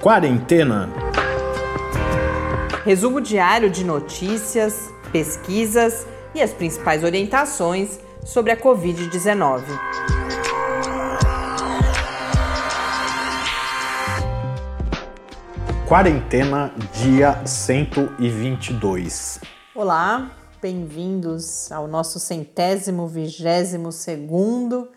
Quarentena. Resumo diário de notícias, pesquisas e as principais orientações sobre a Covid-19. Quarentena, dia 122. Olá, bem-vindos ao nosso centésimo vigésimo segundo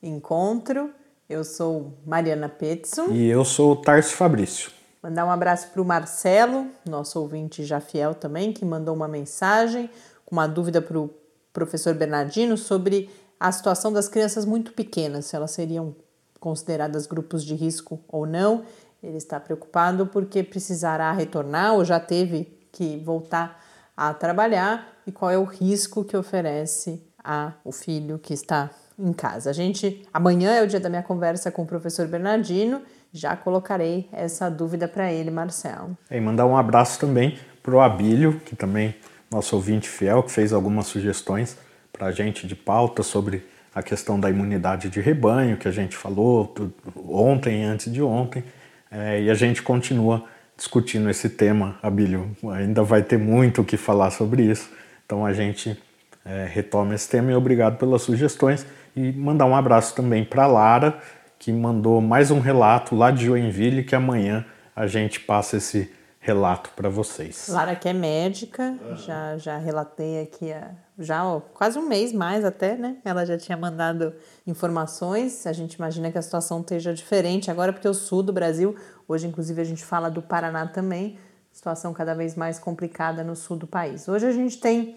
encontro. Eu sou Mariana Petson. E eu sou o Tarso Fabrício. Mandar um abraço para o Marcelo, nosso ouvinte já fiel também, que mandou uma mensagem com uma dúvida para o professor Bernardino sobre a situação das crianças muito pequenas, se elas seriam consideradas grupos de risco ou não. Ele está preocupado porque precisará retornar ou já teve que voltar a trabalhar e qual é o risco que oferece a o filho que está em casa. A gente amanhã é o dia da minha conversa com o professor Bernardino. Já colocarei essa dúvida para ele, Marcelo. E mandar um abraço também para o Abílio, que também nosso ouvinte fiel, que fez algumas sugestões para a gente de pauta sobre a questão da imunidade de rebanho, que a gente falou ontem antes de ontem. É, e a gente continua discutindo esse tema, Abílio. Ainda vai ter muito o que falar sobre isso. Então a gente é, retoma esse tema e obrigado pelas sugestões. E mandar um abraço também para Lara, que mandou mais um relato lá de Joinville, que amanhã a gente passa esse relato para vocês. Lara que é médica, uhum. já, já relatei aqui há já ó, quase um mês mais até, né? Ela já tinha mandado informações. A gente imagina que a situação esteja diferente agora, porque o sul do Brasil, hoje inclusive a gente fala do Paraná também, situação cada vez mais complicada no sul do país. Hoje a gente tem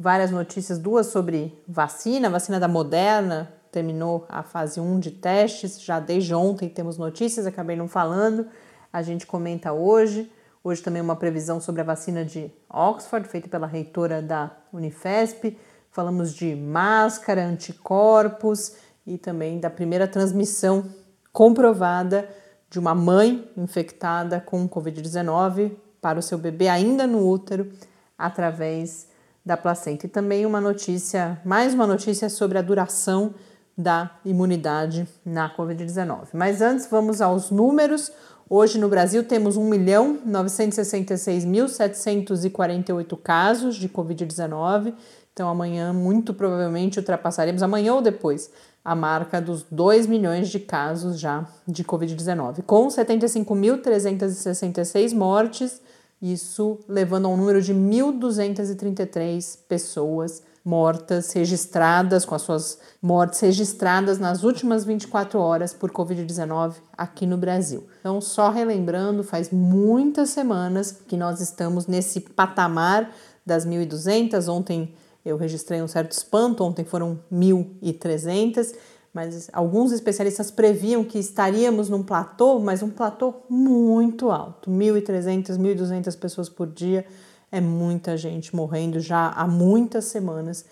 várias notícias, duas sobre vacina, vacina da Moderna, terminou a fase 1 de testes, já desde ontem temos notícias, acabei não falando, a gente comenta hoje. Hoje também uma previsão sobre a vacina de Oxford, feita pela reitora da Unifesp. Falamos de máscara, anticorpos e também da primeira transmissão comprovada de uma mãe infectada com Covid-19 para o seu bebê ainda no útero através da placenta. E também uma notícia, mais uma notícia sobre a duração da imunidade na Covid-19. Mas antes, vamos aos números. Hoje no Brasil temos 1.966.748 casos de Covid-19. Então amanhã, muito provavelmente, ultrapassaremos, amanhã ou depois, a marca dos 2 milhões de casos já de Covid-19, com 75.366 mortes isso levando a um número de 1.233 pessoas mortas registradas, com as suas mortes registradas nas últimas 24 horas por Covid-19 aqui no Brasil. Então, só relembrando, faz muitas semanas que nós estamos nesse patamar das 1.200. Ontem eu registrei um certo espanto, ontem foram 1.300 mas alguns especialistas previam que estaríamos num platô, mas um platô muito alto, 1.300, 1.200 pessoas por dia, é muita gente morrendo já há muitas semanas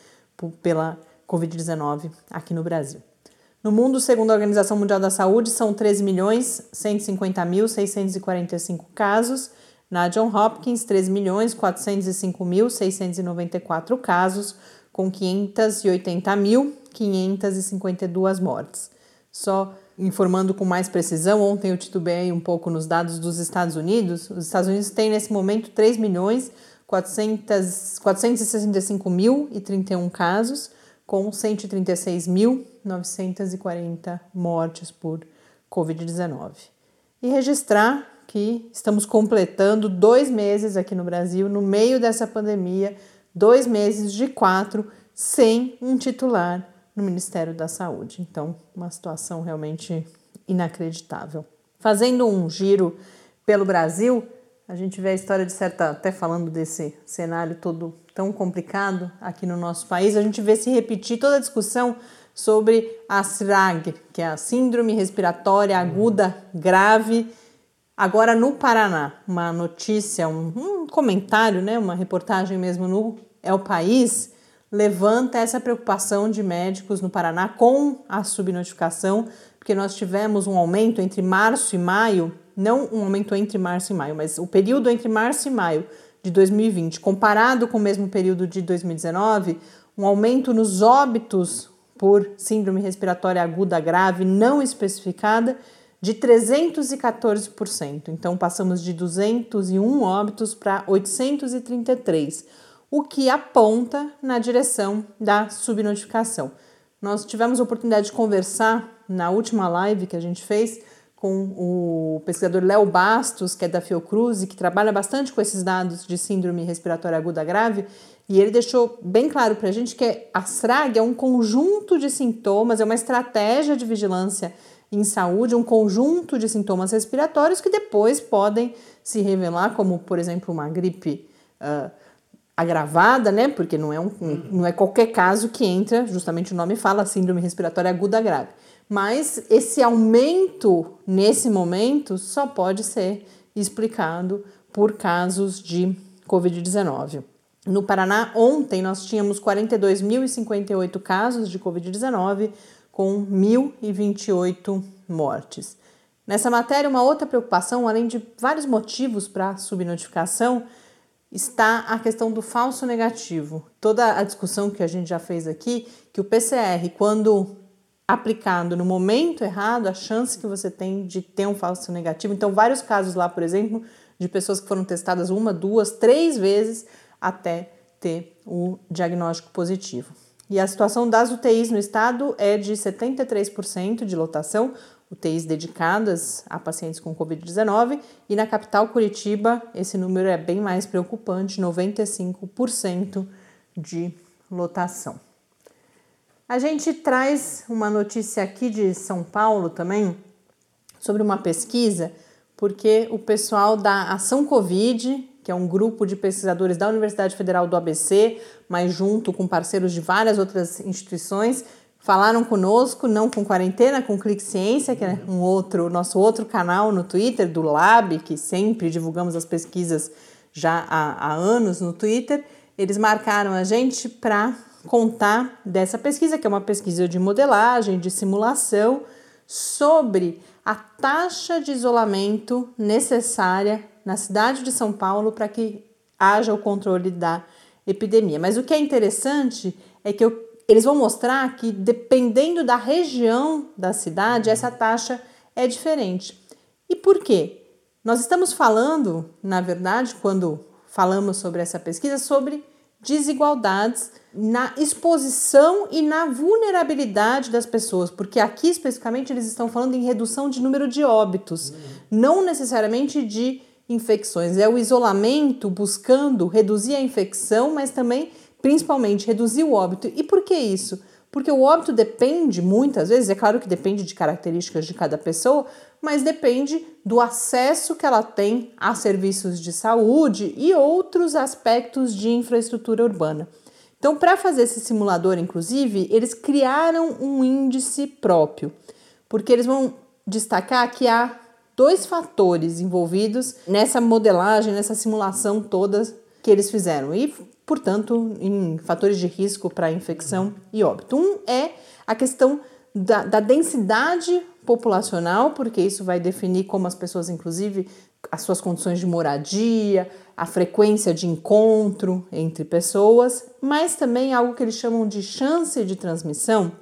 pela Covid-19 aqui no Brasil. No mundo, segundo a Organização Mundial da Saúde, são 13 milhões 150 mil 645 casos. Na John Hopkins, 13 milhões 405 mil 694 casos, com 580 mil 552 mortes. Só informando com mais precisão, ontem eu titubei um pouco nos dados dos Estados Unidos. Os Estados Unidos têm nesse momento 3 milhões 465 mil e 31 casos, com 136.940 mortes por Covid-19. E registrar que estamos completando dois meses aqui no Brasil, no meio dessa pandemia, dois meses de quatro, sem um titular no Ministério da Saúde. Então, uma situação realmente inacreditável. Fazendo um giro pelo Brasil, a gente vê a história de certa, até falando desse cenário todo tão complicado aqui no nosso país, a gente vê se repetir toda a discussão sobre a SRAG, que é a Síndrome Respiratória Aguda Grave. Agora no Paraná, uma notícia, um, um comentário, né, uma reportagem mesmo no É o País, levanta essa preocupação de médicos no Paraná com a subnotificação, porque nós tivemos um aumento entre março e maio, não um aumento entre março e maio, mas o período entre março e maio de 2020, comparado com o mesmo período de 2019, um aumento nos óbitos por síndrome respiratória aguda grave não especificada de 314%. Então passamos de 201 óbitos para 833, o que aponta na direção da subnotificação. Nós tivemos a oportunidade de conversar na última live que a gente fez com o pesquisador Léo Bastos, que é da Fiocruz e que trabalha bastante com esses dados de síndrome respiratória aguda grave, e ele deixou bem claro para a gente que a SRAG é um conjunto de sintomas, é uma estratégia de vigilância em saúde, um conjunto de sintomas respiratórios que depois podem se revelar, como, por exemplo, uma gripe uh, agravada, né? Porque não é, um, não é qualquer caso que entra, justamente o nome fala, síndrome respiratória aguda grave. Mas esse aumento nesse momento só pode ser explicado por casos de Covid-19. No Paraná, ontem nós tínhamos 42.058 casos de Covid-19, com 1.028 mortes. Nessa matéria, uma outra preocupação, além de vários motivos para a subnotificação, está a questão do falso negativo. Toda a discussão que a gente já fez aqui, que o PCR, quando aplicado no momento errado, a chance que você tem de ter um falso negativo. Então, vários casos lá, por exemplo, de pessoas que foram testadas uma, duas, três vezes até ter o diagnóstico positivo. E a situação das UTIs no estado é de 73% de lotação, UTIs dedicadas a pacientes com Covid-19, e na capital Curitiba esse número é bem mais preocupante, 95% de lotação. A gente traz uma notícia aqui de São Paulo também sobre uma pesquisa, porque o pessoal da Ação Covid que é um grupo de pesquisadores da Universidade Federal do ABC, mas junto com parceiros de várias outras instituições, falaram conosco, não com quarentena, com Clique Ciência, que é um outro, nosso outro canal no Twitter, do Lab, que sempre divulgamos as pesquisas já há, há anos no Twitter. Eles marcaram a gente para contar dessa pesquisa, que é uma pesquisa de modelagem, de simulação, sobre a taxa de isolamento necessária na cidade de São Paulo para que haja o controle da epidemia. Mas o que é interessante é que eu, eles vão mostrar que, dependendo da região da cidade, essa taxa é diferente. E por quê? Nós estamos falando, na verdade, quando falamos sobre essa pesquisa, sobre desigualdades na exposição e na vulnerabilidade das pessoas, porque aqui especificamente eles estão falando em redução de número de óbitos, não necessariamente de infecções. É o isolamento buscando reduzir a infecção, mas também, principalmente, reduzir o óbito. E por que isso? Porque o óbito depende, muitas vezes, é claro que depende de características de cada pessoa, mas depende do acesso que ela tem a serviços de saúde e outros aspectos de infraestrutura urbana. Então, para fazer esse simulador, inclusive, eles criaram um índice próprio, porque eles vão destacar que há dois fatores envolvidos nessa modelagem, nessa simulação toda que eles fizeram e, portanto, em fatores de risco para infecção e óbito. Um é a questão da, da densidade populacional, porque isso vai definir como as pessoas, inclusive, as suas condições de moradia, a frequência de encontro entre pessoas, mas também algo que eles chamam de chance de transmissão,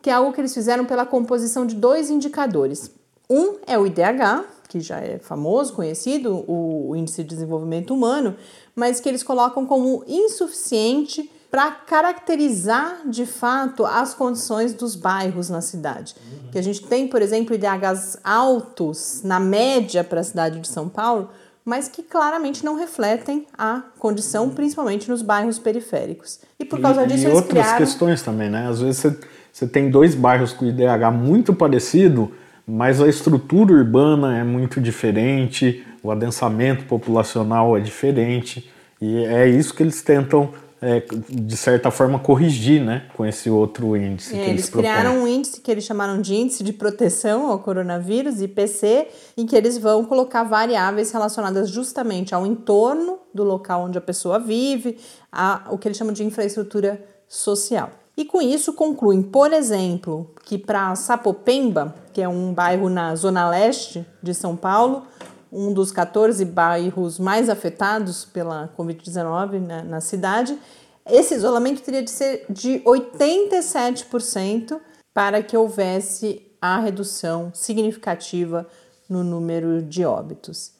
que é algo que eles fizeram pela composição de dois indicadores. Um é o IDH, que já é famoso, conhecido, o Índice de Desenvolvimento Humano, mas que eles colocam como insuficiente para caracterizar de fato as condições dos bairros na cidade. Uhum. Que a gente tem, por exemplo, IDHs altos na média para a cidade de São Paulo, mas que claramente não refletem a condição, principalmente nos bairros periféricos. E por causa e, disso e eles outras criaram... questões também, né? Às vezes você, você tem dois bairros com IDH muito parecido, mas a estrutura urbana é muito diferente, o adensamento populacional é diferente, e é isso que eles tentam, é, de certa forma, corrigir né, com esse outro índice. É, que eles, eles criaram um índice que eles chamaram de Índice de Proteção ao Coronavírus, IPC, em que eles vão colocar variáveis relacionadas justamente ao entorno do local onde a pessoa vive, a, o que eles chamam de infraestrutura social. E com isso concluem, por exemplo, que para Sapopemba, que é um bairro na zona leste de São Paulo, um dos 14 bairros mais afetados pela Covid-19 na, na cidade, esse isolamento teria de ser de 87% para que houvesse a redução significativa no número de óbitos.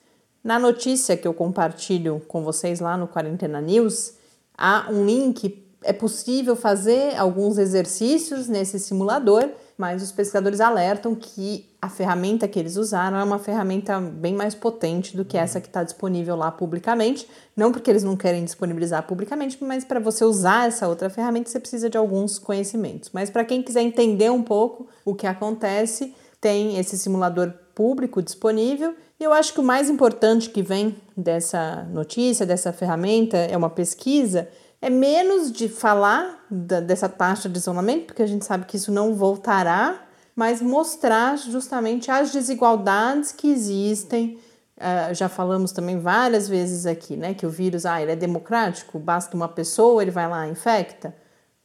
Na notícia que eu compartilho com vocês lá no Quarentena News, há um link. É possível fazer alguns exercícios nesse simulador, mas os pesquisadores alertam que a ferramenta que eles usaram é uma ferramenta bem mais potente do que essa que está disponível lá publicamente. Não porque eles não querem disponibilizar publicamente, mas para você usar essa outra ferramenta você precisa de alguns conhecimentos. Mas para quem quiser entender um pouco o que acontece, tem esse simulador público disponível. E eu acho que o mais importante que vem dessa notícia, dessa ferramenta, é uma pesquisa, é menos de falar da, dessa taxa de isolamento, porque a gente sabe que isso não voltará mas mostrar justamente as desigualdades que existem. Uh, já falamos também várias vezes aqui, né, que o vírus, ah, ele é democrático, basta uma pessoa, ele vai lá infecta.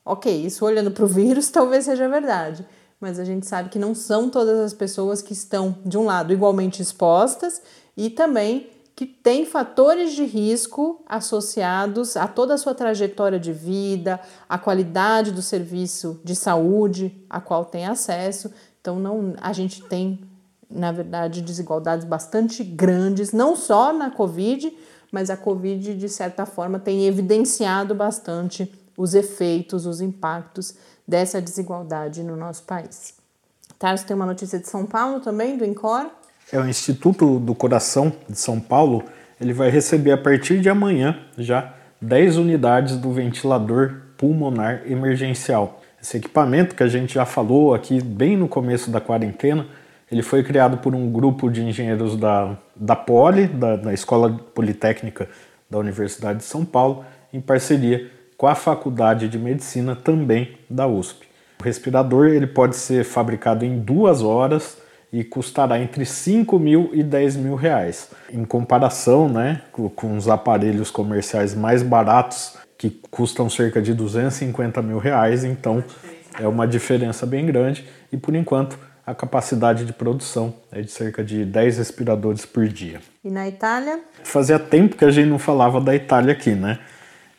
Ok, isso olhando para o vírus talvez seja verdade, mas a gente sabe que não são todas as pessoas que estão, de um lado, igualmente expostas e também que tem fatores de risco associados a toda a sua trajetória de vida, a qualidade do serviço de saúde a qual tem acesso. Então não, a gente tem, na verdade, desigualdades bastante grandes, não só na Covid, mas a Covid de certa forma tem evidenciado bastante os efeitos, os impactos dessa desigualdade no nosso país. Tarso tem uma notícia de São Paulo também, do INCOR. É o Instituto do Coração de São Paulo, ele vai receber a partir de amanhã já 10 unidades do ventilador pulmonar emergencial. Esse equipamento que a gente já falou aqui bem no começo da quarentena, ele foi criado por um grupo de engenheiros da, da Poli, da, da Escola Politécnica da Universidade de São Paulo, em parceria com a Faculdade de Medicina também da USP. O respirador ele pode ser fabricado em duas horas e custará entre 5 mil e 10 mil reais. Em comparação né, com os aparelhos comerciais mais baratos, que custam cerca de 250 mil reais, então é uma diferença bem grande e por enquanto a capacidade de produção é de cerca de 10 respiradores por dia. E na Itália? Fazia tempo que a gente não falava da Itália aqui, né?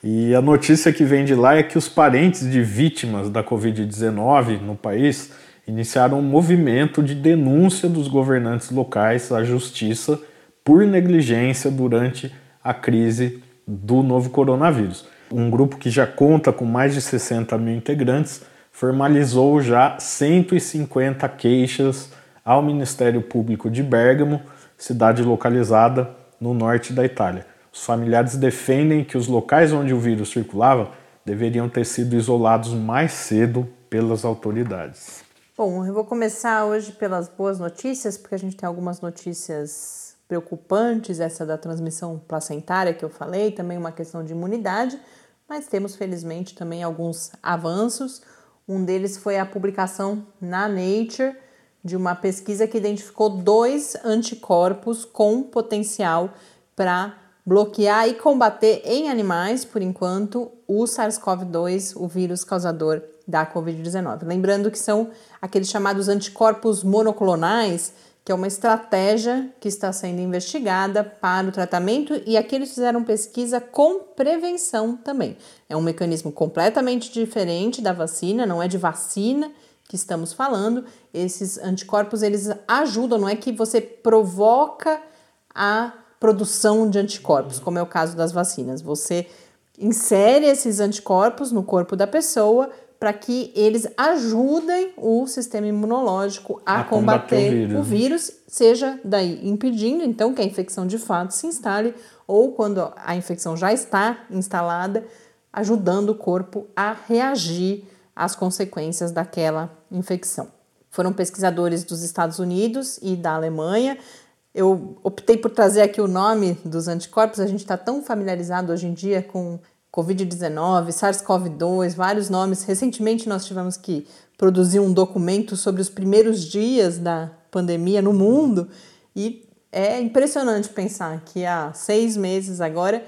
E a notícia que vem de lá é que os parentes de vítimas da Covid-19 no país iniciaram um movimento de denúncia dos governantes locais à justiça por negligência durante a crise do novo coronavírus. Um grupo que já conta com mais de 60 mil integrantes formalizou já 150 queixas ao Ministério Público de Bergamo, cidade localizada no norte da Itália. Os familiares defendem que os locais onde o vírus circulava deveriam ter sido isolados mais cedo pelas autoridades. Bom, eu vou começar hoje pelas boas notícias, porque a gente tem algumas notícias preocupantes, essa da transmissão placentária que eu falei, também uma questão de imunidade, mas temos felizmente também alguns avanços. Um deles foi a publicação na Nature de uma pesquisa que identificou dois anticorpos com potencial para bloquear e combater em animais, por enquanto, o SARS-CoV-2, o vírus causador da Covid-19. Lembrando que são aqueles chamados anticorpos monoclonais, que é uma estratégia que está sendo investigada para o tratamento e aqui eles fizeram pesquisa com prevenção também. É um mecanismo completamente diferente da vacina, não é de vacina que estamos falando. Esses anticorpos eles ajudam, não é que você provoca a produção de anticorpos, como é o caso das vacinas. Você insere esses anticorpos no corpo da pessoa para que eles ajudem o sistema imunológico a, a combater, o, vírus. o vírus, seja daí impedindo então que a infecção de fato se instale ou quando a infecção já está instalada, ajudando o corpo a reagir às consequências daquela infecção. Foram pesquisadores dos Estados Unidos e da Alemanha. Eu optei por trazer aqui o nome dos anticorpos, a gente está tão familiarizado hoje em dia com Covid-19, SARS-CoV-2, vários nomes. Recentemente nós tivemos que produzir um documento sobre os primeiros dias da pandemia no mundo e é impressionante pensar que há seis meses agora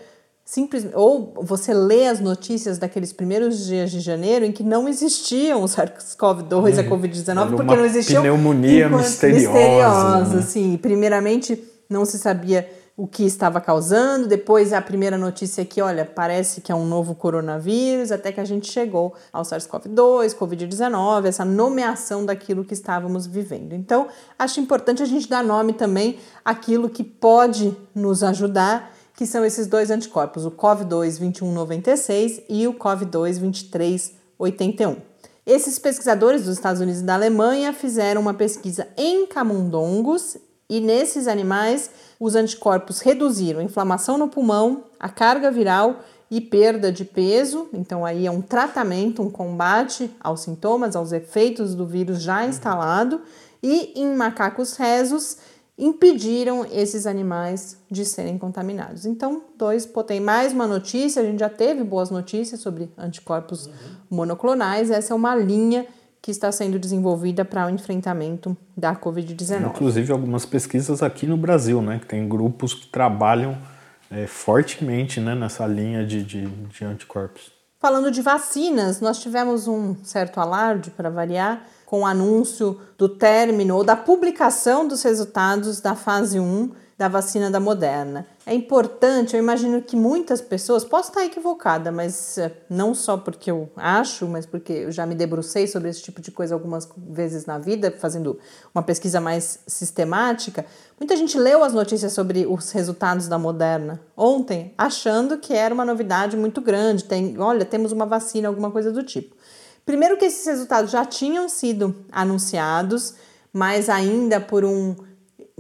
simples ou você lê as notícias daqueles primeiros dias de janeiro em que não existiam o SARS-CoV-2 e a uhum. Covid-19 porque não existiam pneumonia misteriosa, misteriosa né? assim, primeiramente não se sabia o que estava causando, depois a primeira notícia que, olha, parece que é um novo coronavírus, até que a gente chegou ao SARS-CoV-2, Covid-19, essa nomeação daquilo que estávamos vivendo. Então, acho importante a gente dar nome também àquilo que pode nos ajudar, que são esses dois anticorpos, o COV-2 2196 e o COV-2 2381. Esses pesquisadores dos Estados Unidos e da Alemanha fizeram uma pesquisa em camundongos e nesses animais os anticorpos reduziram a inflamação no pulmão, a carga viral e perda de peso. Então, aí é um tratamento, um combate aos sintomas, aos efeitos do vírus já instalado. E em macacos rezos, impediram esses animais de serem contaminados. Então, dois, tem mais uma notícia, a gente já teve boas notícias sobre anticorpos uhum. monoclonais, essa é uma linha que está sendo desenvolvida para o enfrentamento da Covid-19. Inclusive algumas pesquisas aqui no Brasil, né, que tem grupos que trabalham é, fortemente né, nessa linha de, de, de anticorpos. Falando de vacinas, nós tivemos um certo alarde, para variar, com o anúncio do término ou da publicação dos resultados da fase 1 da vacina da Moderna. É importante, eu imagino que muitas pessoas, posso estar equivocada, mas eh, não só porque eu acho, mas porque eu já me debrucei sobre esse tipo de coisa algumas vezes na vida, fazendo uma pesquisa mais sistemática. Muita gente leu as notícias sobre os resultados da Moderna ontem, achando que era uma novidade muito grande. Tem, olha, temos uma vacina, alguma coisa do tipo. Primeiro que esses resultados já tinham sido anunciados, mas ainda por um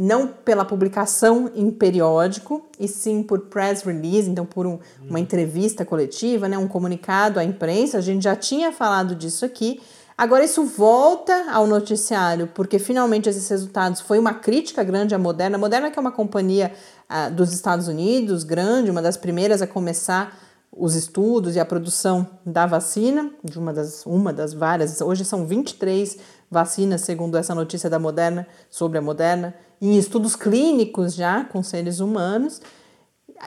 não pela publicação em periódico, e sim por press release, então por um, uma entrevista coletiva, né, um comunicado à imprensa. A gente já tinha falado disso aqui. Agora isso volta ao noticiário, porque finalmente esses resultados foi uma crítica grande à Moderna. A Moderna que é uma companhia uh, dos Estados Unidos, grande, uma das primeiras a começar os estudos e a produção da vacina, de uma das, uma das várias, hoje são 23 vacinas, segundo essa notícia da Moderna, sobre a Moderna, em estudos clínicos já com seres humanos.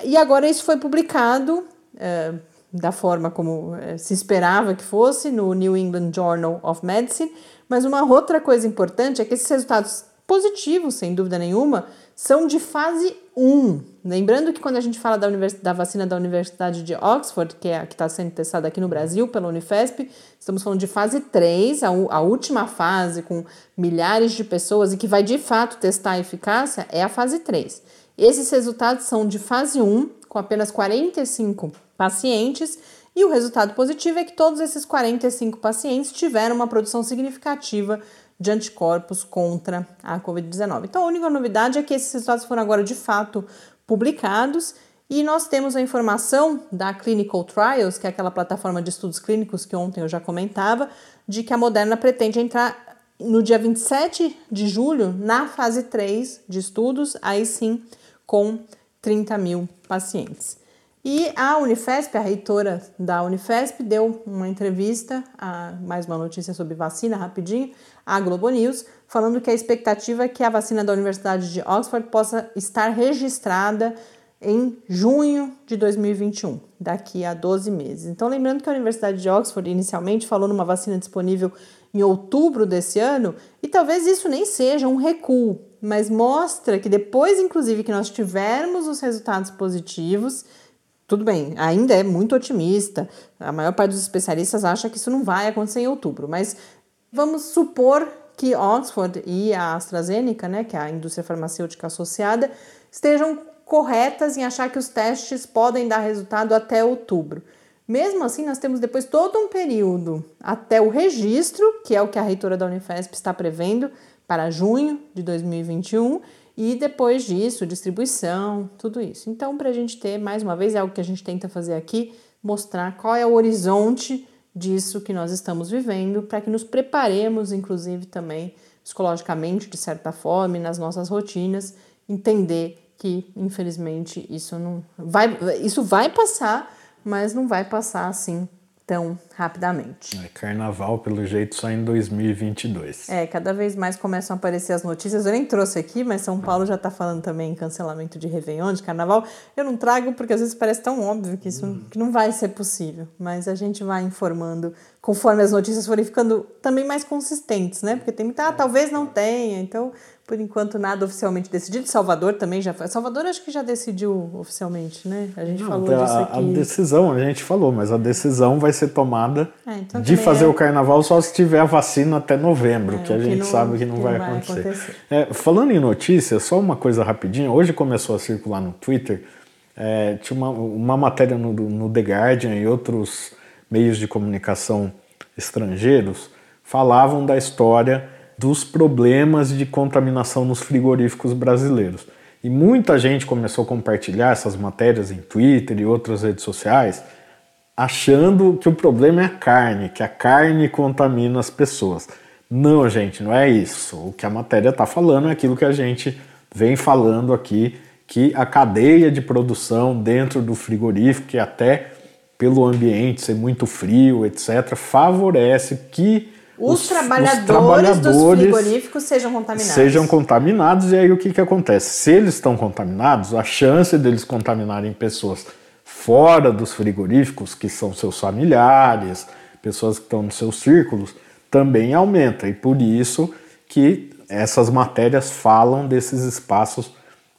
E agora isso foi publicado é, da forma como é, se esperava que fosse no New England Journal of Medicine. Mas uma outra coisa importante é que esses resultados positivos, sem dúvida nenhuma, são de fase 1. Lembrando que quando a gente fala da, da vacina da Universidade de Oxford, que é a que está sendo testada aqui no Brasil pela Unifesp, estamos falando de fase 3, a, a última fase com milhares de pessoas e que vai de fato testar a eficácia, é a fase 3. Esses resultados são de fase 1, com apenas 45 pacientes, e o resultado positivo é que todos esses 45 pacientes tiveram uma produção significativa de anticorpos contra a Covid-19. Então, a única novidade é que esses resultados foram agora de fato publicados e nós temos a informação da Clinical Trials, que é aquela plataforma de estudos clínicos que ontem eu já comentava, de que a Moderna pretende entrar no dia 27 de julho na fase 3 de estudos, aí sim com 30 mil pacientes. E a Unifesp, a reitora da Unifesp, deu uma entrevista, a, mais uma notícia sobre vacina rapidinho, à Globo News, falando que a expectativa é que a vacina da Universidade de Oxford possa estar registrada em junho de 2021, daqui a 12 meses. Então, lembrando que a Universidade de Oxford inicialmente falou numa vacina disponível em outubro desse ano, e talvez isso nem seja um recuo, mas mostra que depois, inclusive, que nós tivermos os resultados positivos, tudo bem, ainda é muito otimista. A maior parte dos especialistas acha que isso não vai acontecer em outubro, mas vamos supor que Oxford e a AstraZeneca, né, que é a indústria farmacêutica associada, estejam corretas em achar que os testes podem dar resultado até outubro. Mesmo assim, nós temos depois todo um período até o registro, que é o que a reitora da Unifesp está prevendo para junho de 2021 e depois disso, distribuição, tudo isso. Então, para a gente ter, mais uma vez, é algo que a gente tenta fazer aqui, mostrar qual é o horizonte disso que nós estamos vivendo, para que nos preparemos, inclusive, também psicologicamente, de certa forma, nas nossas rotinas, entender que, infelizmente, isso não vai, isso vai passar, mas não vai passar assim tão rapidamente. É, carnaval, pelo jeito, só em 2022. É, cada vez mais começam a aparecer as notícias. Eu nem trouxe aqui, mas São Paulo já está falando também em cancelamento de Réveillon, de Carnaval. Eu não trago porque às vezes parece tão óbvio que isso hum. que não vai ser possível. Mas a gente vai informando conforme as notícias forem ficando também mais consistentes, né? Porque tem muita, ah, talvez não tenha. Então, Por enquanto, nada oficialmente decidido. Salvador também já foi. Salvador acho que já decidiu oficialmente, né? A gente Não, falou a, disso aqui. A decisão, a gente falou, mas a decisão vai ser tomada é, então de fazer é... o carnaval só se tiver a vacina até novembro, é, que a gente que não, sabe que não, que vai, vai, acontecer. acontecer. É, falando em notícias, só uma coisa rapidinha. Hoje começou a circular no Twitter, é, tinha uma, uma matéria no, no The Guardian e outros meios de comunicação estrangeiros falavam da história dos problemas de contaminação nos frigoríficos brasileiros. E muita gente começou a compartilhar essas matérias em Twitter e outras redes sociais, achando que o problema é a carne, que a carne contamina as pessoas. Não, gente, não é isso. O que a matéria está falando é aquilo que a gente vem falando aqui, que a cadeia de produção dentro do frigorífico, e até pelo ambiente ser muito frio, etc., favorece que os, os, trabalhadores, os trabalhadores dos frigoríficos sejam contaminados. Sejam contaminados, e aí o que, que acontece? Se eles estão contaminados, a chance deles contaminarem pessoas fora dos frigoríficos, que são seus familiares, pessoas que estão nos seus círculos, também aumenta. E por isso que essas matérias falam desses espaços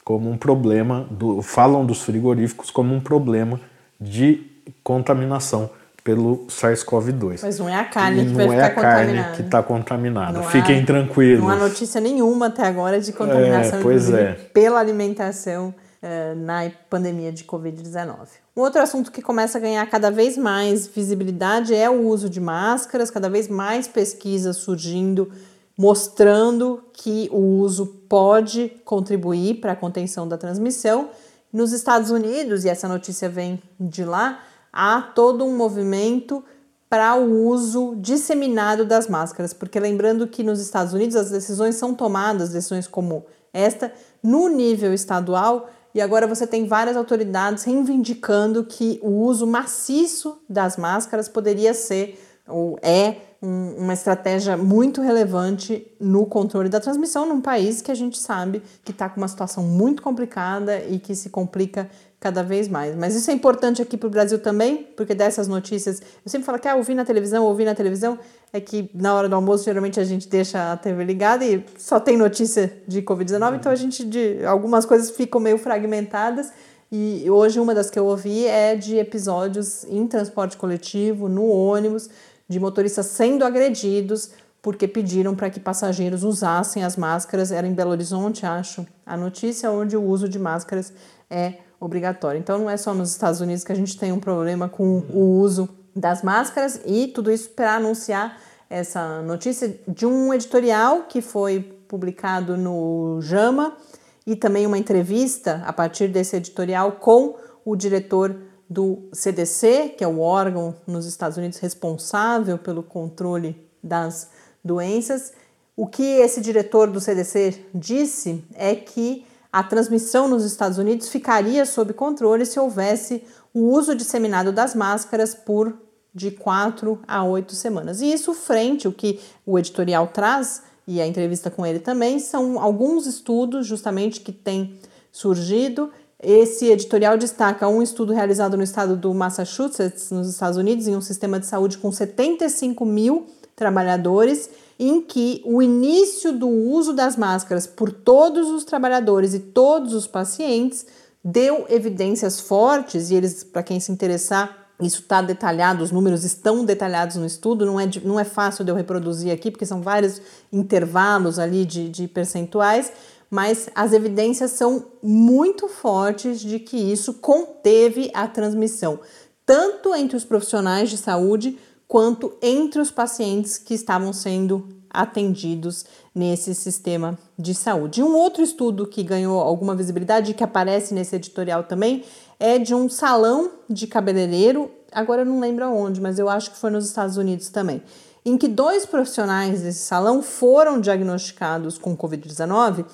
como um problema, do, falam dos frigoríficos como um problema de contaminação pelo SARS-CoV-2. Mas não é a carne e que vai ficar contaminada. Não é a carne que está contaminada. Fiquem há, tranquilos. Não há notícia nenhuma até agora de contaminação é, é. pela alimentação uh, na pandemia de Covid-19. Um outro assunto que começa a ganhar cada vez mais visibilidade é o uso de máscaras, cada vez mais pesquisas surgindo mostrando que o uso pode contribuir para a contenção da transmissão. Nos Estados Unidos, e essa notícia vem de lá, há todo um movimento para o uso disseminado das máscaras, porque lembrando que nos Estados Unidos as decisões são tomadas, decisões como esta, no nível estadual, e agora você tem várias autoridades reivindicando que o uso maciço das máscaras poderia ser ou é um, uma estratégia muito relevante no controle da transmissão num país que a gente sabe que está com uma situação muito complicada e que se complica cada vez mais. Mas isso é importante aqui para o Brasil também, porque dessas notícias, eu sempre falo que ah, ouvir na televisão, ouvir na televisão, é que na hora do almoço geralmente a gente deixa a TV ligada e só tem notícia de Covid-19, então a gente, de algumas coisas ficam meio fragmentadas. E hoje uma das que eu ouvi é de episódios em transporte coletivo, no ônibus, de motoristas sendo agredidos porque pediram para que passageiros usassem as máscaras. Era em Belo Horizonte, acho, a notícia onde o uso de máscaras é obrigatório. Então não é só nos Estados Unidos que a gente tem um problema com o uso das máscaras e tudo isso para anunciar essa notícia de um editorial que foi publicado no JAMA e também uma entrevista a partir desse editorial com o diretor do CDC, que é o órgão nos Estados Unidos responsável pelo controle das doenças. O que esse diretor do CDC disse é que a transmissão nos Estados Unidos ficaria sob controle se houvesse o uso disseminado das máscaras por de quatro a oito semanas. E isso frente o que o editorial traz e a entrevista com ele também são alguns estudos justamente que têm surgido esse editorial destaca um estudo realizado no estado do Massachusetts, nos Estados Unidos, em um sistema de saúde com 75 mil trabalhadores, em que o início do uso das máscaras por todos os trabalhadores e todos os pacientes deu evidências fortes, e eles, para quem se interessar, isso está detalhado, os números estão detalhados no estudo, não é, não é fácil de eu reproduzir aqui, porque são vários intervalos ali de, de percentuais mas as evidências são muito fortes de que isso conteve a transmissão, tanto entre os profissionais de saúde quanto entre os pacientes que estavam sendo atendidos nesse sistema de saúde. Um outro estudo que ganhou alguma visibilidade, que aparece nesse editorial também, é de um salão de cabeleireiro, agora eu não lembro aonde, mas eu acho que foi nos Estados Unidos também, em que dois profissionais desse salão foram diagnosticados com Covid-19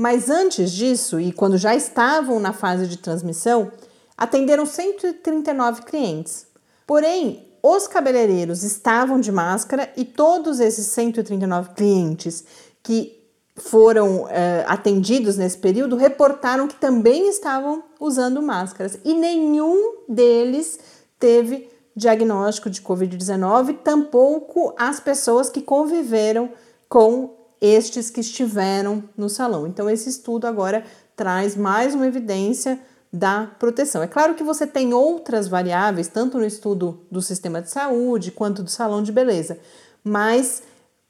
mas antes disso, e quando já estavam na fase de transmissão, atenderam 139 clientes. Porém, os cabeleireiros estavam de máscara e todos esses 139 clientes que foram uh, atendidos nesse período reportaram que também estavam usando máscaras e nenhum deles teve diagnóstico de Covid-19, tampouco as pessoas que conviveram com estes que estiveram no salão. Então, esse estudo agora traz mais uma evidência da proteção. É claro que você tem outras variáveis, tanto no estudo do sistema de saúde quanto do salão de beleza, mas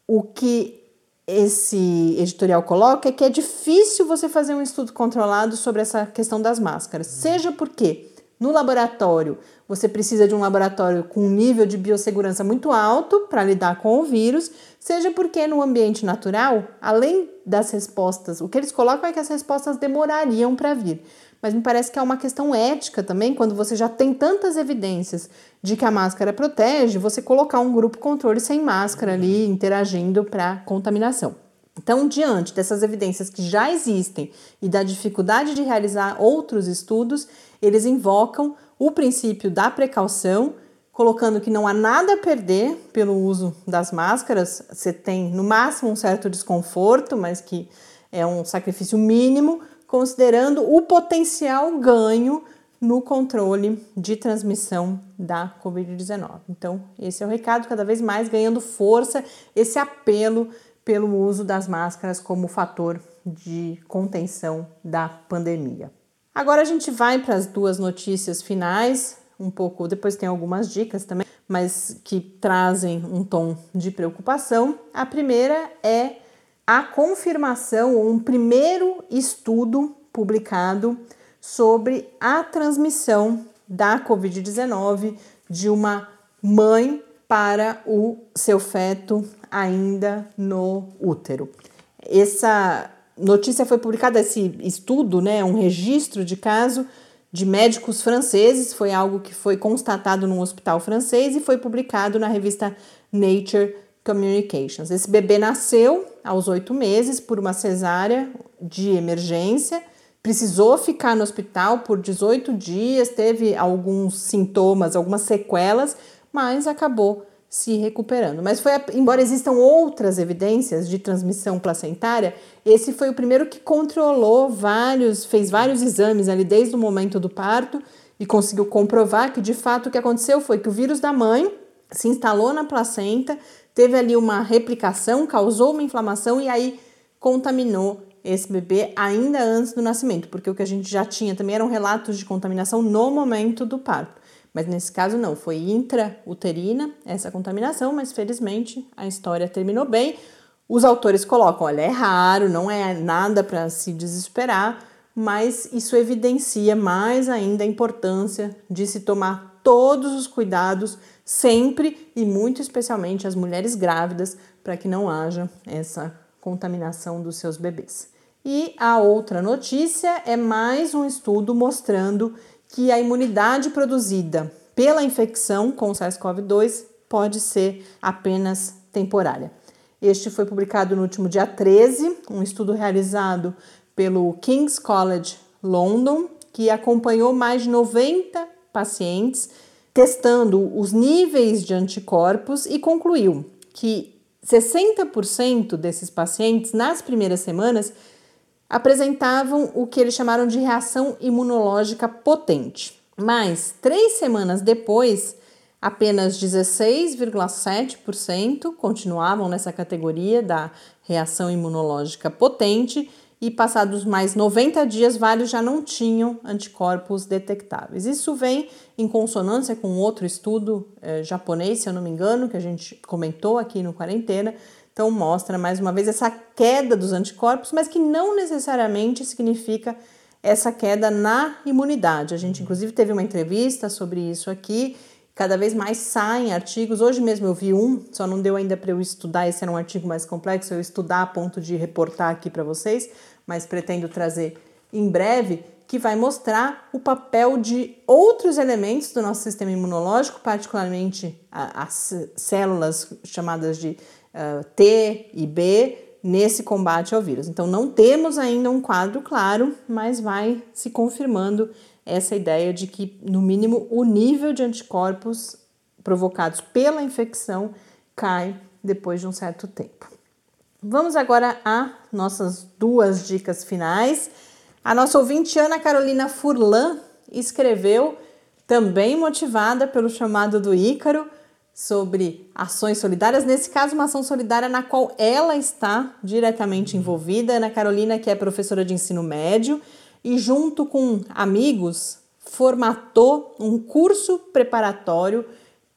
o que esse editorial coloca é que é difícil você fazer um estudo controlado sobre essa questão das máscaras, seja porque no laboratório você precisa de um laboratório com um nível de biossegurança muito alto para lidar com o vírus, seja porque no ambiente natural, além das respostas, o que eles colocam é que as respostas demorariam para vir. Mas me parece que é uma questão ética também, quando você já tem tantas evidências de que a máscara protege, você colocar um grupo controle sem máscara ali interagindo para contaminação. Então, diante dessas evidências que já existem e da dificuldade de realizar outros estudos, eles invocam o princípio da precaução, colocando que não há nada a perder pelo uso das máscaras. Você tem no máximo um certo desconforto, mas que é um sacrifício mínimo, considerando o potencial ganho no controle de transmissão da Covid-19. Então, esse é o recado, cada vez mais ganhando força esse apelo pelo uso das máscaras como fator de contenção da pandemia. Agora a gente vai para as duas notícias finais, um pouco, depois tem algumas dicas também, mas que trazem um tom de preocupação. A primeira é a confirmação ou um primeiro estudo publicado sobre a transmissão da Covid-19 de uma mãe para o seu feto ainda no útero. Essa notícia foi publicada, esse estudo, né, um registro de caso de médicos franceses, foi algo que foi constatado num hospital francês e foi publicado na revista Nature Communications. Esse bebê nasceu aos oito meses por uma cesárea de emergência, precisou ficar no hospital por 18 dias, teve alguns sintomas, algumas sequelas, mas acabou se recuperando. Mas foi, embora existam outras evidências de transmissão placentária, esse foi o primeiro que controlou vários, fez vários exames ali desde o momento do parto e conseguiu comprovar que de fato o que aconteceu foi que o vírus da mãe se instalou na placenta, teve ali uma replicação, causou uma inflamação e aí contaminou esse bebê ainda antes do nascimento, porque o que a gente já tinha também eram relatos de contaminação no momento do parto. Mas nesse caso não, foi intrauterina essa contaminação, mas felizmente a história terminou bem. Os autores colocam, olha, é raro, não é nada para se desesperar, mas isso evidencia mais ainda a importância de se tomar todos os cuidados sempre e muito especialmente as mulheres grávidas para que não haja essa contaminação dos seus bebês. E a outra notícia é mais um estudo mostrando que a imunidade produzida pela infecção com o SARS-CoV-2 pode ser apenas temporária. Este foi publicado no último dia 13, um estudo realizado pelo King's College London, que acompanhou mais de 90 pacientes testando os níveis de anticorpos e concluiu que 60% desses pacientes nas primeiras semanas apresentavam o que eles chamaram de reação imunológica potente. Mas três semanas depois, apenas 16,7% continuavam nessa categoria da reação imunológica potente e passados mais 90 dias, vários já não tinham anticorpos detectáveis. Isso vem em consonância com outro estudo eh, japonês, se eu não me engano, que a gente comentou aqui no Quarentena. Então, mostra mais uma vez essa queda dos anticorpos, mas que não necessariamente significa essa queda na imunidade. A gente, inclusive, teve uma entrevista sobre isso aqui. Cada vez mais saem artigos. Hoje mesmo eu vi um, só não deu ainda para eu estudar. Esse era um artigo mais complexo, eu estudar a ponto de reportar aqui para vocês mas pretendo trazer em breve, que vai mostrar o papel de outros elementos do nosso sistema imunológico, particularmente as células chamadas de uh, T e B, nesse combate ao vírus. Então, não temos ainda um quadro claro, mas vai se confirmando essa ideia de que, no mínimo, o nível de anticorpos provocados pela infecção cai depois de um certo tempo. Vamos agora a nossas duas dicas finais. A nossa ouvinte Ana Carolina Furlan escreveu, também motivada pelo chamado do Ícaro, sobre ações solidárias, nesse caso, uma ação solidária na qual ela está diretamente envolvida. Ana Carolina, que é professora de ensino médio, e junto com amigos, formatou um curso preparatório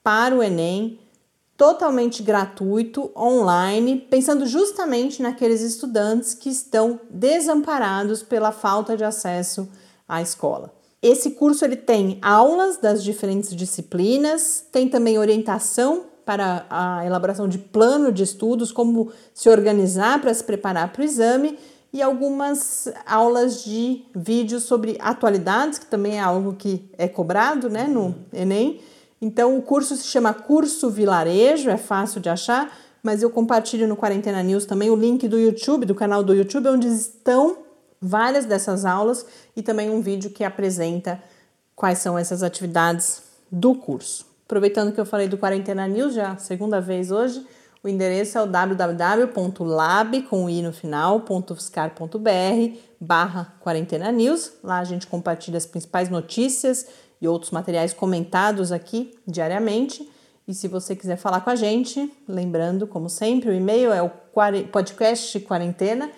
para o Enem, totalmente gratuito, online, pensando justamente naqueles estudantes que estão desamparados pela falta de acesso à escola. Esse curso ele tem aulas das diferentes disciplinas, tem também orientação para a elaboração de plano de estudos, como se organizar para se preparar para o exame e algumas aulas de vídeos sobre atualidades, que também é algo que é cobrado né, no Enem. Então, o curso se chama Curso Vilarejo, é fácil de achar, mas eu compartilho no Quarentena News também o link do YouTube, do canal do YouTube, onde estão várias dessas aulas e também um vídeo que apresenta quais são essas atividades do curso. Aproveitando que eu falei do Quarentena News, já segunda vez hoje, o endereço é o www.lab, com i no final, barra Quarentena News. Lá a gente compartilha as principais notícias e outros materiais comentados aqui diariamente. E se você quiser falar com a gente, lembrando, como sempre, o e-mail é o podcast quarentena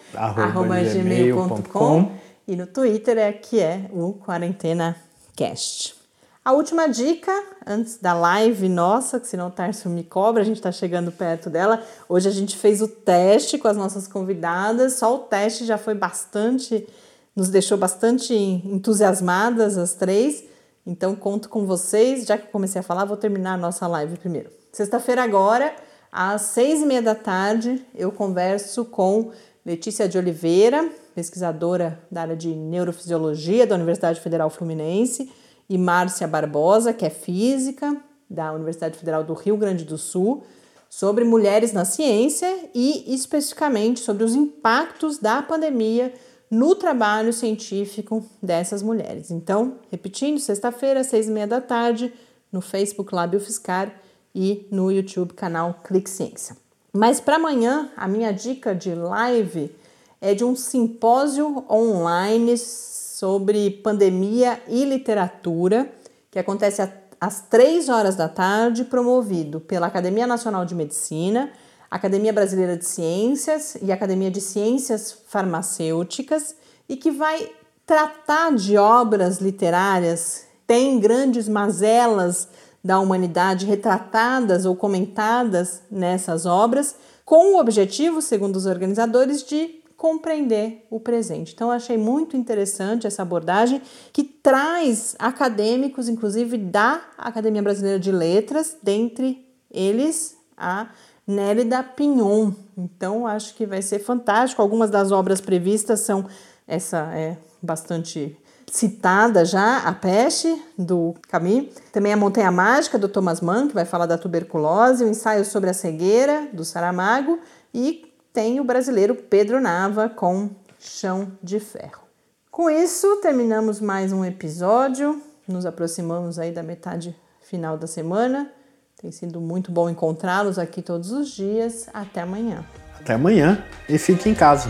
gmail.com e no Twitter é que é o quarentena cast. A última dica, antes da live nossa, que senão o Tarso me cobra, a gente está chegando perto dela. Hoje a gente fez o teste com as nossas convidadas, só o teste já foi bastante, nos deixou bastante entusiasmadas as três. Então conto com vocês, já que comecei a falar, vou terminar a nossa live primeiro. Sexta-feira agora, às seis e meia da tarde, eu converso com Letícia de Oliveira, pesquisadora da área de neurofisiologia da Universidade Federal Fluminense, e Márcia Barbosa, que é física da Universidade Federal do Rio Grande do Sul, sobre mulheres na ciência e especificamente sobre os impactos da pandemia no trabalho científico dessas mulheres. Então, repetindo, sexta-feira, seis e meia da tarde, no Facebook Lab UFSCar e no YouTube canal Clique Ciência. Mas para amanhã, a minha dica de live é de um simpósio online sobre pandemia e literatura, que acontece às três horas da tarde, promovido pela Academia Nacional de Medicina, Academia Brasileira de Ciências e Academia de Ciências Farmacêuticas e que vai tratar de obras literárias, tem grandes mazelas da humanidade retratadas ou comentadas nessas obras, com o objetivo, segundo os organizadores, de compreender o presente. Então, achei muito interessante essa abordagem que traz acadêmicos, inclusive da Academia Brasileira de Letras, dentre eles a Nélida Pinhon. Então, acho que vai ser fantástico. Algumas das obras previstas são essa é bastante citada já, A Peste, do Camus. Também A Montanha Mágica, do Thomas Mann, que vai falar da tuberculose. O Ensaio sobre a Cegueira, do Saramago. E tem o brasileiro Pedro Nava, com Chão de Ferro. Com isso, terminamos mais um episódio. Nos aproximamos aí da metade final da semana. Tem sido muito bom encontrá-los aqui todos os dias. Até amanhã. Até amanhã e fique em casa.